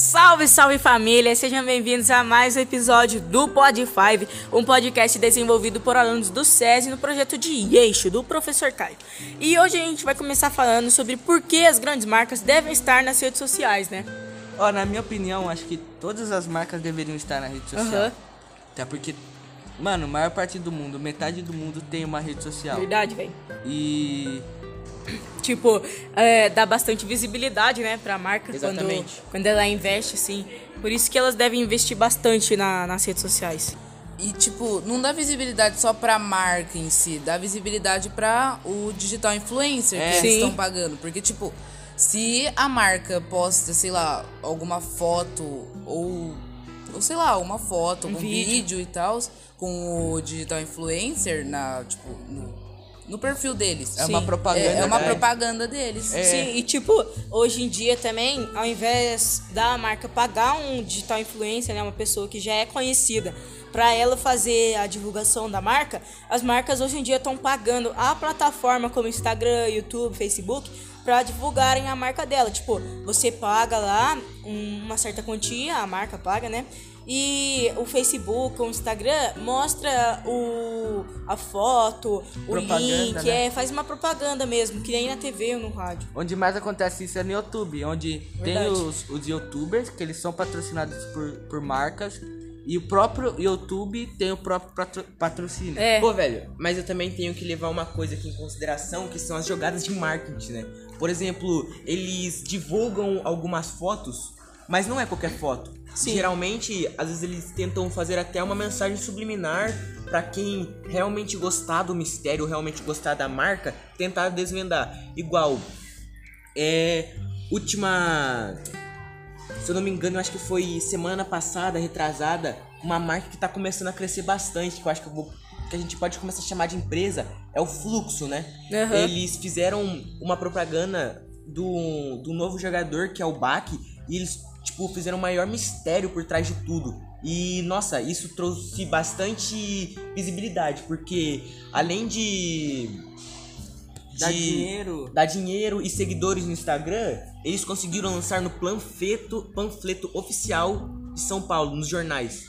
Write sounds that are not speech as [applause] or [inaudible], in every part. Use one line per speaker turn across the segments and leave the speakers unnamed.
Salve, salve família! Sejam bem-vindos a mais um episódio do Pod 5, um podcast desenvolvido por alunos do SESI no projeto de eixo do professor Caio. E hoje a gente vai começar falando sobre por que as grandes marcas devem estar nas redes sociais, né?
Ó, na minha opinião, acho que todas as marcas deveriam estar na rede social.
Aham.
Até porque, mano, a maior parte do mundo, metade do mundo tem uma rede social.
Verdade, velho.
E
Tipo, é, dá bastante visibilidade, né, pra marca quando,
Exatamente.
quando ela investe, assim. Por isso que elas devem investir bastante na- nas redes sociais.
E, tipo, não dá visibilidade só pra marca em si, dá visibilidade pra o digital influencer
É.
que eles estão pagando. Porque, tipo, se a marca posta, sei lá, alguma foto ou, ou sei lá, uma foto,
Um
um
vídeo.
vídeo, e tal, com o digital influencer na, tipo, no, no perfil deles.
É uma
Sim.
propaganda,
É, é uma
né?
propaganda deles.
É.
Sim, e tipo, hoje em dia também, ao invés da marca pagar um digital influencer, né, uma pessoa que já é conhecida, pra ela fazer a divulgação da marca, as marcas hoje em dia estão pagando a plataforma como Instagram, YouTube, Facebook, pra divulgarem a marca dela. Tipo, você paga lá um- uma certa quantia, a marca paga, né? E o Facebook, o Instagram mostra o, a foto, o
Propaganda,
link,
né?
é, faz uma propaganda mesmo, que nem na TV ou no rádio.
onde mais acontece isso é no YouTube, onde tem
Verdade.
os, os youtubers, que eles são patrocinados por, por marcas, e o próprio YouTube tem o próprio patro- patrocínio.
É.
Pô, velho, mas eu também tenho que levar uma coisa aqui em consideração, que são as jogadas de marketing, né? Por exemplo, eles divulgam algumas fotos, mas não é qualquer foto.
Sim.
Geralmente, às vezes eles tentam fazer até uma mensagem subliminar pra quem realmente gostar do mistério, realmente gostar da marca, tentar desvendar. Igual, é última se eu não me engano, eu acho que foi semana passada, retrasada, uma marca que tá começando a crescer bastante, que eu acho que eu vou que a gente pode começar a chamar de empresa, é o Fluxo, né?
Aham.
Eles fizeram uma propaganda do, do novo jogador, que é o Bak, e eles, tipo, fizeram o maior mistério por trás de tudo. E, nossa, isso trouxe bastante visibilidade, porque além de...
Dá dinheiro.
dar dinheiro e seguidores no Instagram, eles conseguiram lançar no panfleto, panfleto oficial de São Paulo, nos jornais.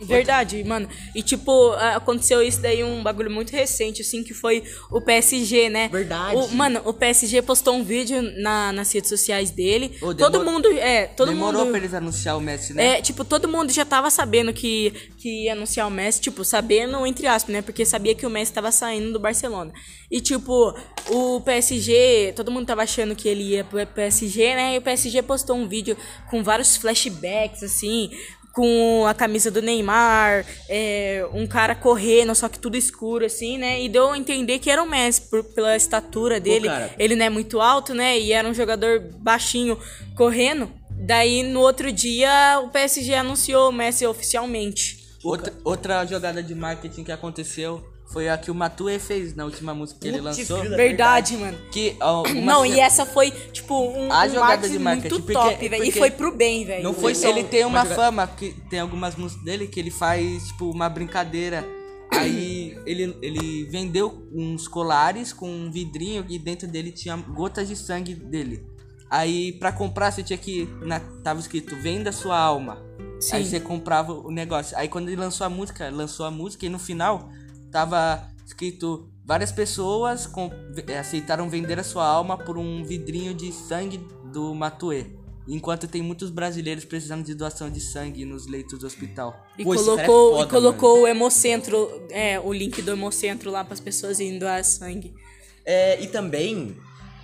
Verdade, mano. E tipo, aconteceu isso daí, um bagulho muito recente, assim, que foi o PSG, né?
Verdade.
O, mano, o PSG postou um vídeo na, nas redes sociais dele.
Ô,
todo mundo. É, todo
Demorou
mundo.
pra eles anunciar o Messi, né?
É, tipo, todo mundo já tava sabendo que, que ia anunciar o Messi, tipo, sabendo entre aspas, né? Porque sabia que o Messi tava saindo do Barcelona. E, tipo, o PSG, todo mundo tava achando que ele ia pro PSG, né? E o PSG postou um vídeo com vários flashbacks, assim, com a camisa do Neymar, é, um cara correndo, só que tudo escuro, assim, né? E deu a entender que era o Messi, por, pela estatura dele.
cara.
Ele não é muito alto, né? E era um jogador baixinho correndo. Daí, no outro dia, o PSG anunciou o Messi oficialmente.
Outra, outra jogada de marketing que aconteceu foi a que o Matue fez na última música que ele
Putz,
lançou.
Verdade, mano.
Que, ó,
Não,
se-
e essa foi, tipo, um,
A
um
jogada de
marketing muito
porque-
top, velho. E foi pro bem, velho.
Não foi só
Ele tem uma,
uma
fama, que tem algumas músicas dele que ele faz, tipo, uma brincadeira. Aí ele, ele vendeu uns colares com um vidrinho e dentro dele tinha gotas de sangue dele. Aí pra comprar você tinha que. Na, tava escrito, venda sua alma.
Sim.
Aí você comprava o negócio. Aí quando ele lançou a música, lançou a música e no final tava escrito várias pessoas com- eh, aceitaram vender a sua alma por um vidrinho de sangue do Matue. Enquanto tem muitos brasileiros precisando de doação de sangue nos leitos do hospital.
E
Pô, é
colocou,
foda,
e colocou o Hemocentro, é, o link do Hemocentro lá pras pessoas irem doar sangue.
É, e também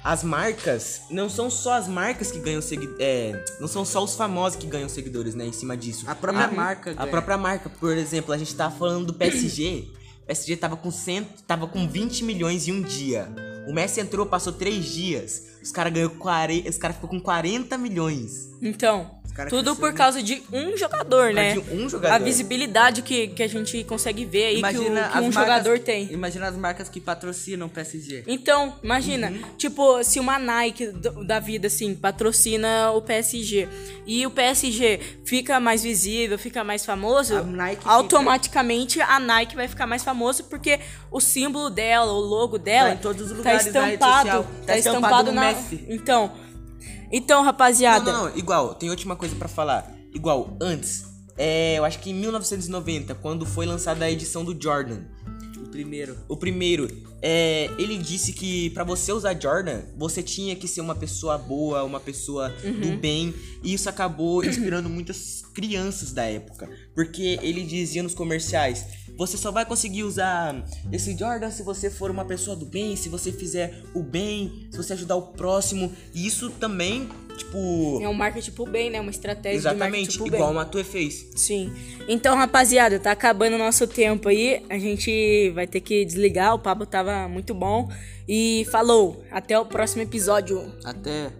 as marcas, não são só as marcas que ganham seguidores, é, não são só os famosos que ganham seguidores, né, em cima disso.
A própria marca
A
ganha.
própria marca, por exemplo, a gente tava falando do PSG. PSG tava com, cento, tava com 20 milhões em um dia. O Messi entrou, passou três dias. Os caras ganhou 40, os cara ficou com 40 milhões.
Então, tudo por causa de um jogador, né?
de um jogador.
A visibilidade que, que a gente consegue ver aí que, o, que um
as marcas-
jogador tem.
Imagina as marcas que patrocinam o PSG.
Então, imagina, tipo, se uma Nike da vida, assim, patrocina o PSG e o PSG fica mais visível, fica mais famoso,
A Nike fica-
automaticamente a Nike vai ficar mais famoso porque o símbolo dela, o logo dela,
Tá em todos os lugares
tá
da rede
estampado,
social.
tá
Tá estampado
estampado na... Então, Então, rapaziada.
Não, não, não, igual, tem última coisa pra falar. Igual, antes, é, eu acho que em 1990, quando foi lançada a edição do Jordan,
O primeiro.
o primeiro, é, ele disse que pra você usar Jordan, você tinha que ser uma pessoa boa, uma pessoa do bem, e isso acabou [clears throat] inspirando muitas crianças da época, porque ele dizia nos comerciais: você só vai conseguir usar esse Jordan se você for uma pessoa do bem, se você fizer o bem, se você ajudar o próximo, e isso também, tipo,
É um marketing pro bem, né? Uma estratégia de
exatamente
marketing pro
igual
bem.
a Matue fez.
Sim. Então, rapaziada, tá acabando o nosso tempo aí. A gente vai ter que desligar. O papo tava muito bom. E falou. Até o próximo episódio.
Até.